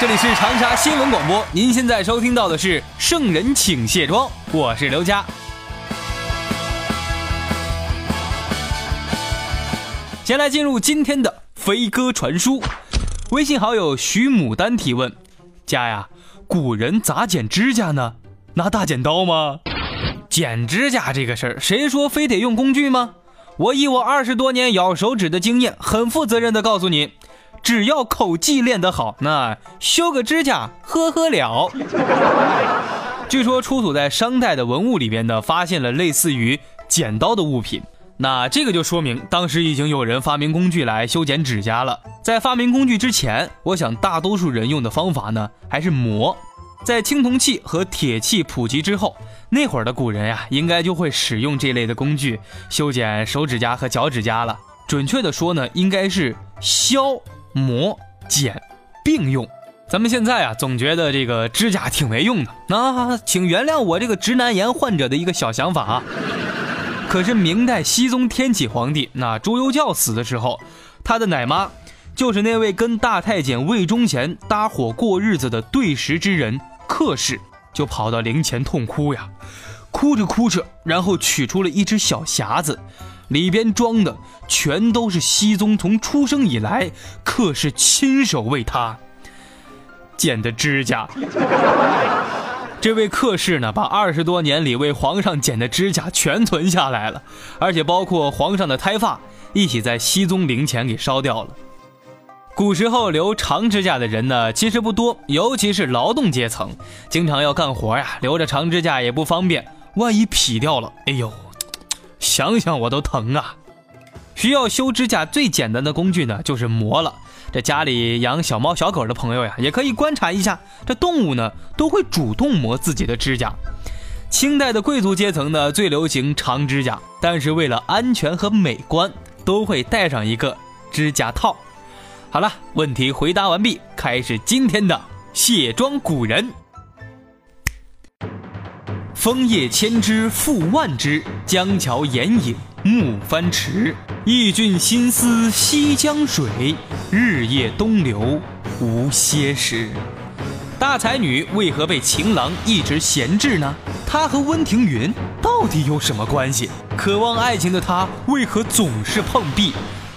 这里是长沙新闻广播，您现在收听到的是《圣人请卸妆》，我是刘佳。先来进入今天的飞鸽传书。微信好友徐牡丹提问：佳呀，古人咋剪指甲呢？拿大剪刀吗？剪指甲这个事儿，谁说非得用工具吗？我以我二十多年咬手指的经验，很负责任的告诉你。只要口技练得好，那修个指甲呵呵了。据说出土在商代的文物里边呢，发现了类似于剪刀的物品，那这个就说明当时已经有人发明工具来修剪指甲了。在发明工具之前，我想大多数人用的方法呢还是磨。在青铜器和铁器普及之后，那会儿的古人呀，应该就会使用这类的工具修剪手指甲和脚趾甲了。准确的说呢，应该是削。磨剪并用，咱们现在啊总觉得这个指甲挺没用的，那请原谅我这个直男癌患者的一个小想法啊。可是明代熹宗天启皇帝那朱由校死的时候，他的奶妈就是那位跟大太监魏忠贤搭伙过日子的对食之人客氏，就跑到灵前痛哭呀，哭着哭着，然后取出了一只小匣子。里边装的全都是熹宗从出生以来，克氏亲手为他剪的指甲。这位克氏呢，把二十多年里为皇上剪的指甲全存下来了，而且包括皇上的胎发，一起在熹宗陵前给烧掉了。古时候留长指甲的人呢，其实不多，尤其是劳动阶层，经常要干活呀，留着长指甲也不方便，万一劈掉了，哎呦！想想我都疼啊！需要修指甲最简单的工具呢，就是磨了。这家里养小猫小狗的朋友呀，也可以观察一下，这动物呢都会主动磨自己的指甲。清代的贵族阶层呢，最流行长指甲，但是为了安全和美观，都会戴上一个指甲套。好了，问题回答完毕，开始今天的卸妆古人。枫叶千枝复万枝，江桥掩影暮帆迟。忆君心思西江水，日夜东流无歇时。大才女为何被情郎一直闲置呢？她和温庭筠到底有什么关系？渴望爱情的她为何总是碰壁？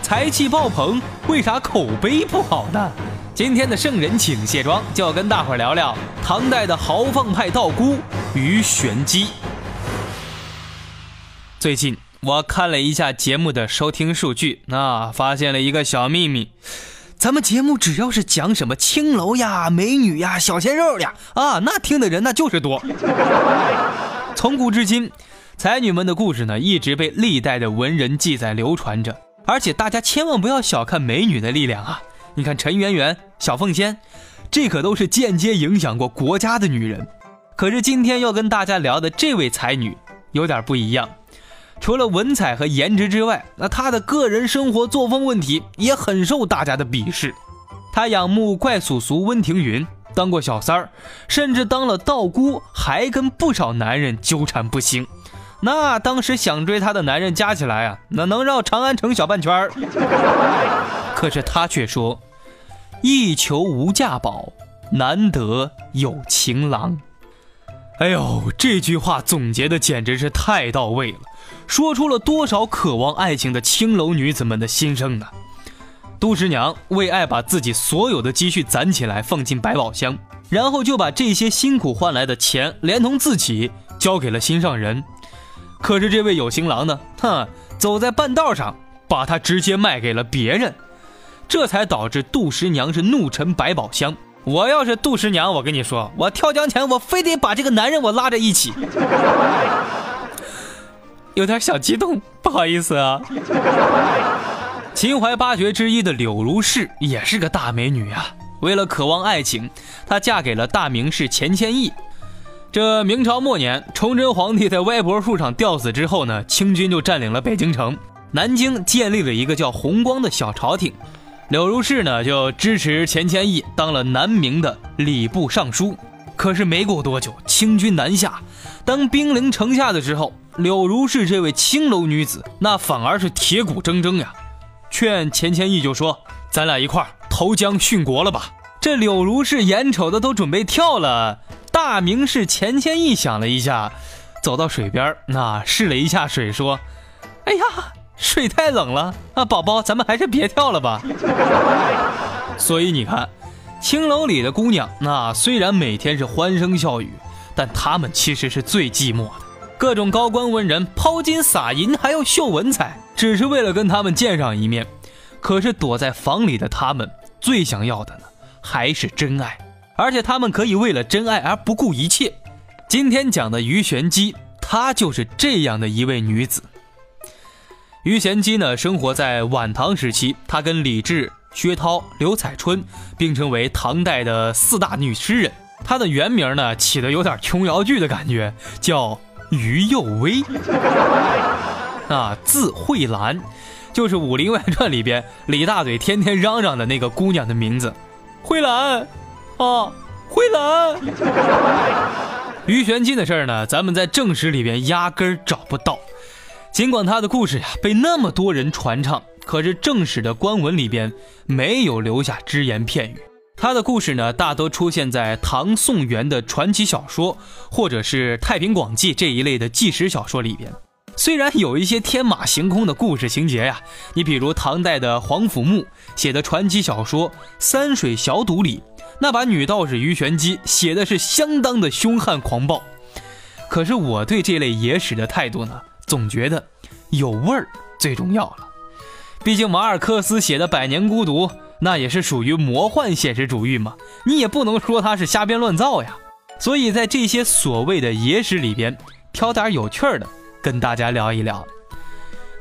才气爆棚，为啥口碑不好呢？今天的圣人请卸妆，就要跟大伙聊聊唐代的豪放派道姑于玄机。最近我看了一下节目的收听数据，那发现了一个小秘密：咱们节目只要是讲什么青楼呀、美女呀、小鲜肉呀，啊，那听的人那就是多。从古至今，才女们的故事呢，一直被历代的文人记载流传着，而且大家千万不要小看美女的力量啊！你看陈圆圆、小凤仙，这可都是间接影响过国家的女人。可是今天要跟大家聊的这位才女有点不一样，除了文采和颜值之外，那她的个人生活作风问题也很受大家的鄙视。她仰慕怪叔叔温庭筠，当过小三儿，甚至当了道姑，还跟不少男人纠缠不清。那当时想追她的男人加起来啊，那能绕长安城小半圈儿。可是她却说。一求无价宝，难得有情郎。哎呦，这句话总结的简直是太到位了，说出了多少渴望爱情的青楼女子们的心声呢？杜十娘为爱把自己所有的积蓄攒起来，放进百宝箱，然后就把这些辛苦换来的钱，连同自己交给了心上人。可是这位有情郎呢？哼，走在半道上，把她直接卖给了别人。这才导致杜十娘是怒沉百宝箱。我要是杜十娘，我跟你说，我跳江前我非得把这个男人我拉着一起。有点小激动，不好意思啊。秦淮八绝之一的柳如是也是个大美女啊。为了渴望爱情，她嫁给了大名士钱谦益。这明朝末年，崇祯皇帝在歪脖树上吊死之后呢，清军就占领了北京城，南京建立了一个叫弘光的小朝廷。柳如是呢，就支持钱谦益当了南明的礼部尚书。可是没过多久，清军南下，当兵临城下的时候，柳如是这位青楼女子，那反而是铁骨铮铮呀，劝钱谦益就说：“咱俩一块儿投江殉国了吧。”这柳如是眼瞅的都准备跳了，大明士钱谦益想了一下，走到水边，那试了一下水，说：“哎呀，水太冷了啊，宝宝，咱们还是别跳了吧。”所以你看，青楼里的姑娘，那虽然每天是欢声笑语，但她们其实是最寂寞的。各种高官文人抛金撒银，还要秀文采，只是为了跟他们见上一面。可是躲在房里的他们，最想要的呢？还是真爱，而且他们可以为了真爱而不顾一切。今天讲的鱼玄机，她就是这样的一位女子。鱼玄机呢，生活在晚唐时期，她跟李治、薛涛、刘彩春并称为唐代的四大女诗人。她的原名呢，起的有点琼瑶剧的感觉，叫于幼薇。啊，字慧兰，就是《武林外传》里边李大嘴天天嚷嚷的那个姑娘的名字。慧兰，啊，慧兰。鱼玄机的事儿呢，咱们在正史里边压根儿找不到。尽管他的故事呀被那么多人传唱，可是正史的官文里边没有留下只言片语。他的故事呢，大多出现在唐宋元的传奇小说，或者是《太平广记》这一类的纪实小说里边。虽然有一些天马行空的故事情节呀，你比如唐代的皇甫谟写的传奇小说《三水小赌》里，那把女道士鱼玄机写的是相当的凶悍狂暴。可是我对这类野史的态度呢，总觉得有味儿最重要了。毕竟马尔克斯写的《百年孤独》，那也是属于魔幻现实主义嘛，你也不能说他是瞎编乱造呀。所以在这些所谓的野史里边，挑点有趣的。跟大家聊一聊，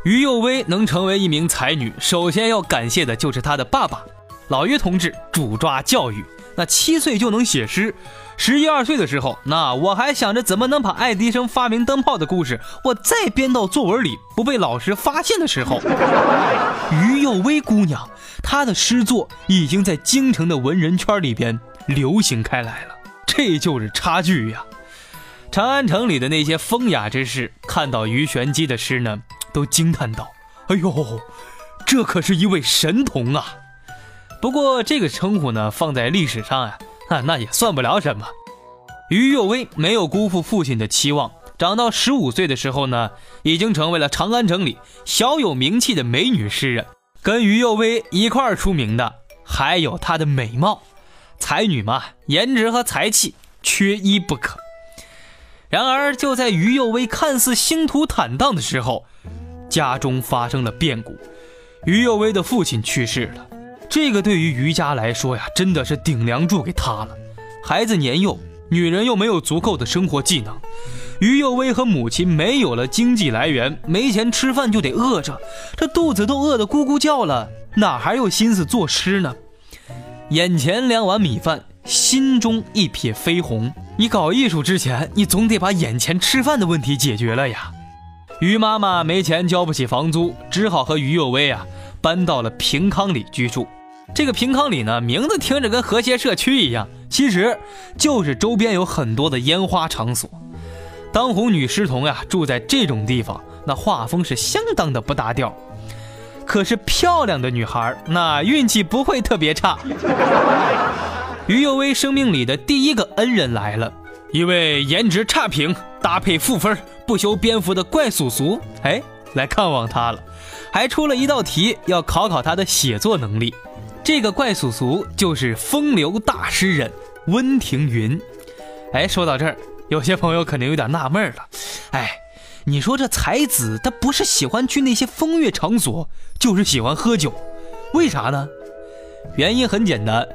于幼薇能成为一名才女，首先要感谢的就是她的爸爸老于同志主抓教育。那七岁就能写诗，十一二岁的时候，那我还想着怎么能把爱迪生发明灯泡的故事，我再编到作文里，不被老师发现的时候，于幼薇姑娘她的诗作已经在京城的文人圈里边流行开来了，这就是差距呀。长安城里的那些风雅之士看到于玄机的诗呢，都惊叹道：“哎呦，这可是一位神童啊！”不过这个称呼呢，放在历史上啊，那也算不了什么。于幼薇没有辜负父亲的期望，长到十五岁的时候呢，已经成为了长安城里小有名气的美女诗人。跟于幼薇一块儿出名的，还有她的美貌。才女嘛，颜值和才气缺一不可。然而，就在于幼薇看似星途坦荡的时候，家中发生了变故，于幼薇的父亲去世了。这个对于于家来说呀，真的是顶梁柱给塌了。孩子年幼，女人又没有足够的生活技能，于幼薇和母亲没有了经济来源，没钱吃饭就得饿着，这肚子都饿得咕咕叫了，哪还有心思作诗呢？眼前两碗米饭。心中一撇绯红，你搞艺术之前，你总得把眼前吃饭的问题解决了呀。于妈妈没钱交不起房租，只好和于幼薇啊搬到了平康里居住。这个平康里呢，名字听着跟和谐社区一样，其实就是周边有很多的烟花场所。当红女诗童呀，住在这种地方，那画风是相当的不搭调。可是漂亮的女孩，那运气不会特别差。于幼薇生命里的第一个恩人来了，一位颜值差评、搭配负分、不修边幅的怪叔叔，哎，来看望他了，还出了一道题要考考他的写作能力。这个怪叔叔就是风流大诗人温庭筠。哎，说到这儿，有些朋友可能有点纳闷了，哎，你说这才子他不是喜欢去那些风月场所，就是喜欢喝酒，为啥呢？原因很简单。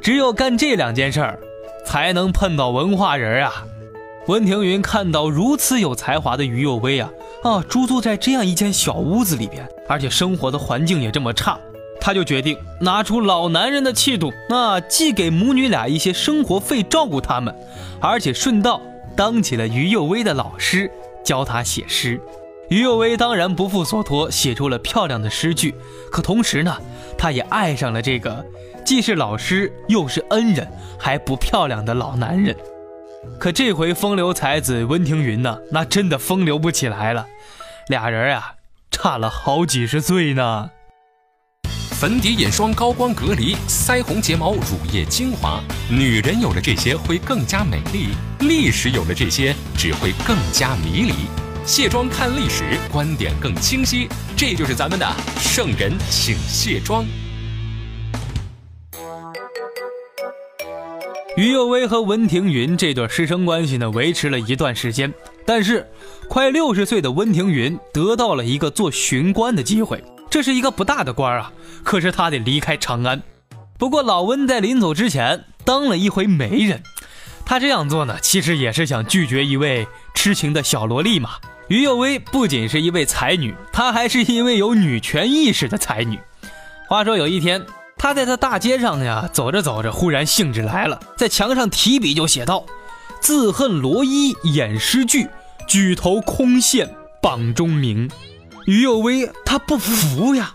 只有干这两件事儿，才能碰到文化人啊！温庭筠看到如此有才华的于幼薇啊，啊，租住在这样一间小屋子里边，而且生活的环境也这么差，他就决定拿出老男人的气度，那既给母女俩一些生活费照顾他们，而且顺道当起了于幼薇的老师，教她写诗。于幼薇当然不负所托，写出了漂亮的诗句。可同时呢，她也爱上了这个既是老师又是恩人还不漂亮的老男人。可这回风流才子温庭筠呢，那真的风流不起来了。俩人啊，差了好几十岁呢。粉底、眼霜、高光、隔离、腮红、睫毛、乳液、精华，女人有了这些会更加美丽；历史有了这些只会更加迷离。卸妆看历史，观点更清晰。这就是咱们的圣人，请卸妆。于幼薇和温庭筠这段师生关系呢，维持了一段时间。但是，快六十岁的温庭筠得到了一个做巡官的机会，这是一个不大的官啊。可是他得离开长安。不过老温在临走之前当了一回媒人，他这样做呢，其实也是想拒绝一位痴情的小萝莉嘛。于幼薇不仅是一位才女，她还是一位有女权意识的才女。话说有一天，他在他大街上呀走着走着，忽然兴致来了，在墙上提笔就写道：“自恨罗衣掩诗句，举头空羡榜中名。”于幼薇他不服呀，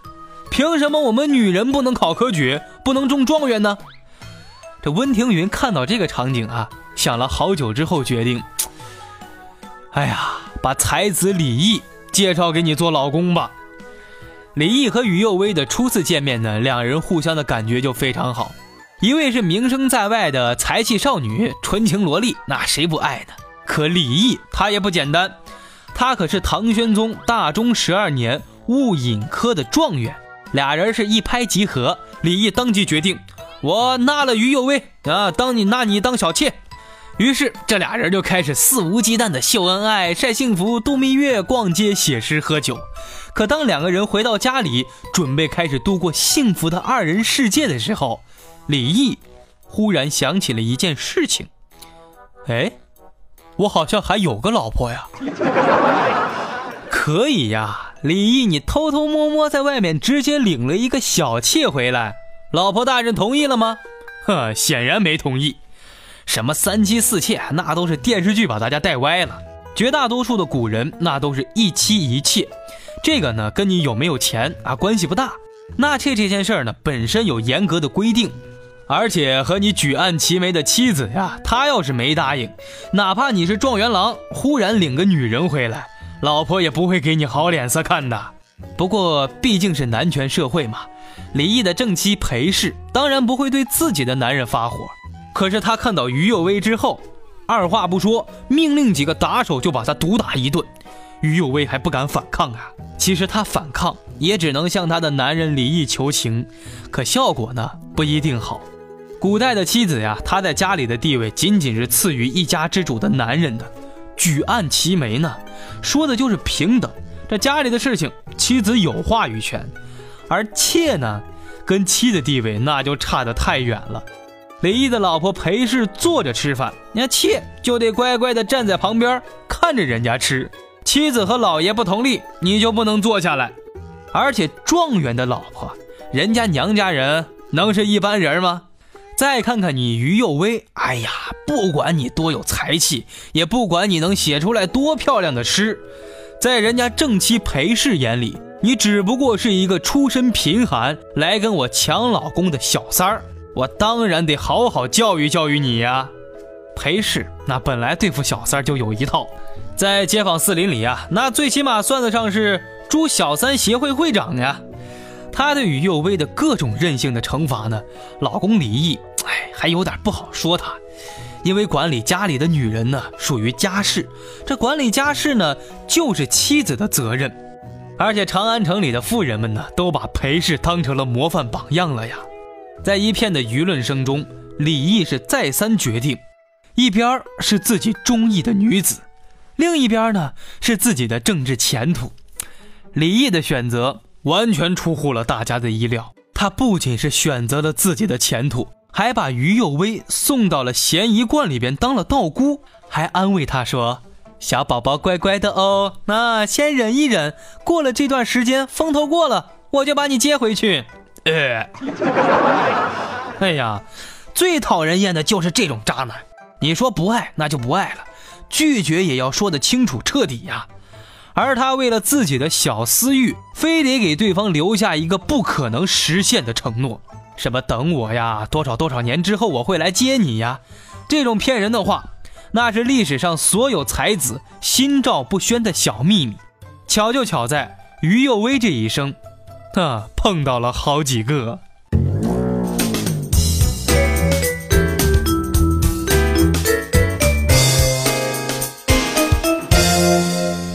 凭什么我们女人不能考科举，不能中状元呢？这温庭筠看到这个场景啊，想了好久之后决定：“哎呀。”把才子李毅介绍给你做老公吧。李毅和于幼薇的初次见面呢，两人互相的感觉就非常好。一位是名声在外的才气少女、纯情萝莉，那谁不爱呢？可李毅他也不简单，他可是唐玄宗大中十二年戊寅科的状元。俩人是一拍即合，李毅当即决定，我纳了于幼薇啊，当你纳你当小妾。于是，这俩人就开始肆无忌惮的秀恩爱、晒幸福、度蜜月、逛街、写诗、喝酒。可当两个人回到家里，准备开始度过幸福的二人世界的时候，李毅忽然想起了一件事情：哎，我好像还有个老婆呀！可以呀，李毅，你偷偷摸摸在外面直接领了一个小妾回来，老婆大人同意了吗？哼，显然没同意。什么三妻四妾，那都是电视剧把大家带歪了。绝大多数的古人，那都是一妻一妾。这个呢，跟你有没有钱啊关系不大。纳妾这件事儿呢，本身有严格的规定，而且和你举案齐眉的妻子呀，她要是没答应，哪怕你是状元郎，忽然领个女人回来，老婆也不会给你好脸色看的。不过毕竟是男权社会嘛，离异的正妻裴氏当然不会对自己的男人发火。可是他看到于幼薇之后，二话不说，命令几个打手就把他毒打一顿。于幼薇还不敢反抗啊。其实他反抗也只能向他的男人李毅求情，可效果呢不一定好。古代的妻子呀，她在家里的地位仅仅是次于一家之主的男人的。举案齐眉呢，说的就是平等。这家里的事情，妻子有话语权，而妾呢，跟妻的地位那就差得太远了。李毅的老婆裴氏坐着吃饭，那妾就得乖乖的站在旁边看着人家吃。妻子和老爷不同意，你就不能坐下来。而且状元的老婆，人家娘家人能是一般人吗？再看看你于幼薇，哎呀，不管你多有才气，也不管你能写出来多漂亮的诗，在人家正妻裴氏眼里，你只不过是一个出身贫寒来跟我抢老公的小三儿。我当然得好好教育教育你呀，裴氏那本来对付小三就有一套，在街坊四邻里啊，那最起码算得上是朱小三协会会长呀。他对于幼薇的各种任性的惩罚呢，老公李毅哎还有点不好说他，因为管理家里的女人呢属于家事，这管理家事呢就是妻子的责任，而且长安城里的妇人们呢都把裴氏当成了模范榜样了呀。在一片的舆论声中，李毅是再三决定：一边是自己中意的女子，另一边呢是自己的政治前途。李毅的选择完全出乎了大家的意料，他不仅是选择了自己的前途，还把于幼薇送到了咸宜观里边当了道姑，还安慰她说：“小宝宝乖乖的哦，那先忍一忍，过了这段时间风头过了，我就把你接回去。呃，哎呀，最讨人厌的就是这种渣男。你说不爱那就不爱了，拒绝也要说得清楚彻底呀。而他为了自己的小私欲，非得给对方留下一个不可能实现的承诺，什么等我呀，多少多少年之后我会来接你呀，这种骗人的话。那是历史上所有才子心照不宣的小秘密，巧就巧在于右威这一生，啊，碰到了好几个。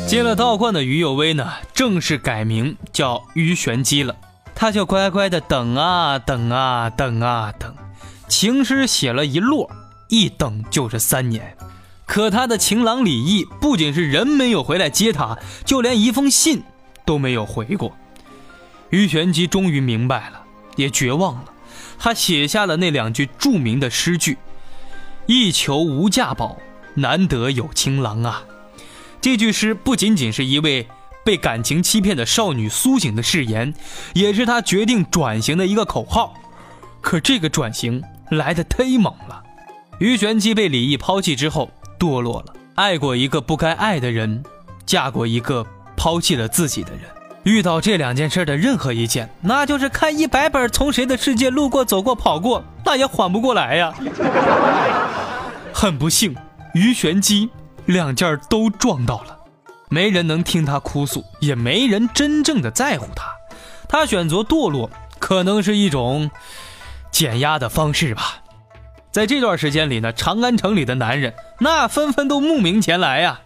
进了道观的于右威呢，正式改名叫于玄机了。他就乖乖的等啊等啊等啊等，情诗写了一摞，一等就是三年。可他的情郎李毅不仅是人没有回来接他，就连一封信都没有回过。于玄机终于明白了，也绝望了。他写下了那两句著名的诗句：“一求无价宝，难得有情郎啊。”这句诗不仅仅是一位被感情欺骗的少女苏醒的誓言，也是他决定转型的一个口号。可这个转型来得忒猛了。于玄机被李毅抛弃之后。堕落了，爱过一个不该爱的人，嫁过一个抛弃了自己的人。遇到这两件事的任何一件，那就是看一百本从谁的世界路过、走过、跑过，那也缓不过来呀。很不幸，于玄机两件都撞到了，没人能听他哭诉，也没人真正的在乎他。他选择堕落，可能是一种减压的方式吧。在这段时间里呢，长安城里的男人那纷纷都慕名前来呀。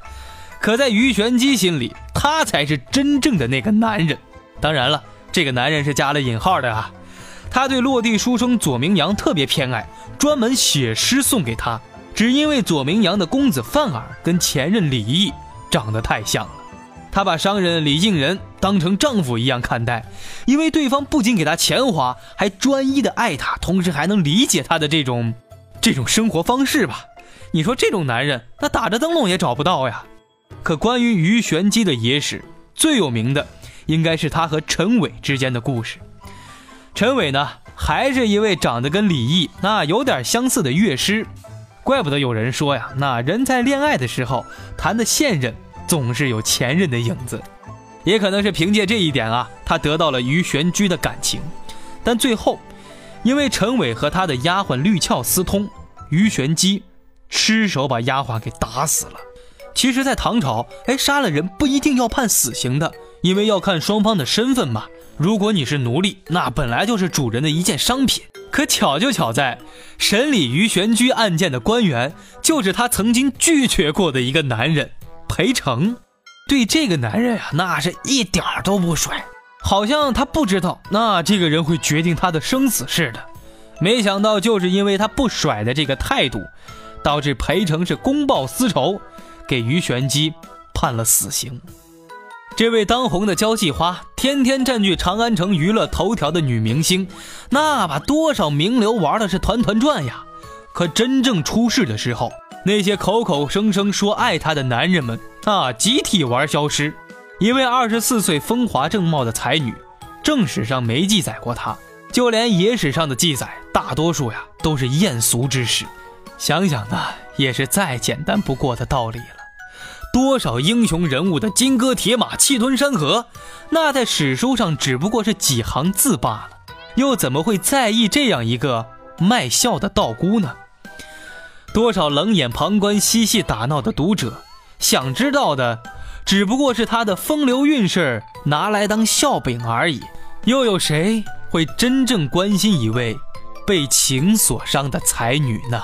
可在于玄机心里，他才是真正的那个男人。当然了，这个男人是加了引号的啊。他对落地书生左明阳特别偏爱，专门写诗送给他，只因为左明阳的公子范儿跟前任李毅长得太像了。他把商人李应仁当成丈夫一样看待，因为对方不仅给他钱花，还专一的爱他，同时还能理解他的这种。这种生活方式吧，你说这种男人，那打着灯笼也找不到呀。可关于于玄机的野史，最有名的应该是他和陈伟之间的故事。陈伟呢，还是一位长得跟李毅那有点相似的乐师，怪不得有人说呀，那人在恋爱的时候谈的现任总是有前任的影子。也可能是凭借这一点啊，他得到了于玄居的感情，但最后。因为陈伟和他的丫鬟绿俏私通，于玄机失手把丫鬟给打死了。其实，在唐朝，哎，杀了人不一定要判死刑的，因为要看双方的身份嘛。如果你是奴隶，那本来就是主人的一件商品。可巧就巧在，审理于玄居案件的官员就是他曾经拒绝过的一个男人裴成，对这个男人啊，那是一点儿都不甩。好像他不知道，那这个人会决定他的生死似的。没想到，就是因为他不甩的这个态度，导致裴成是公报私仇，给于玄机判了死刑。这位当红的交际花，天天占据长安城娱乐头条的女明星，那把多少名流玩的是团团转呀。可真正出事的时候，那些口口声声说爱她的男人们啊，集体玩消失。一位二十四岁风华正茂的才女，正史上没记载过她，就连野史上的记载，大多数呀都是艳俗之事。想想呢，也是再简单不过的道理了。多少英雄人物的金戈铁马、气吞山河，那在史书上只不过是几行字罢了，又怎么会在意这样一个卖笑的道姑呢？多少冷眼旁观、嬉戏打闹的读者，想知道的。只不过是他的风流韵事拿来当笑柄而已，又有谁会真正关心一位被情所伤的才女呢？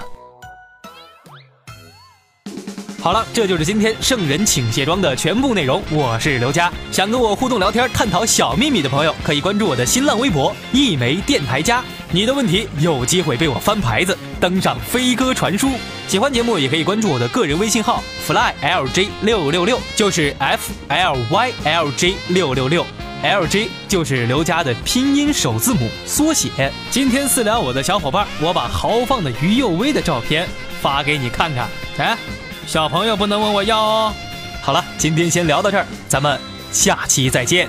好了，这就是今天圣人请卸妆的全部内容。我是刘佳，想跟我互动聊天、探讨小秘密的朋友，可以关注我的新浪微博一枚电台家。你的问题有机会被我翻牌子，登上飞鸽传书。喜欢节目也可以关注我的个人微信号 flylj 六六六，就是 f l y l j 六六六，l j 就是刘佳的拼音首字母缩写。今天私聊我的小伙伴，我把豪放的于右威的照片发给你看看，哎。小朋友不能问我要哦。好了，今天先聊到这儿，咱们下期再见。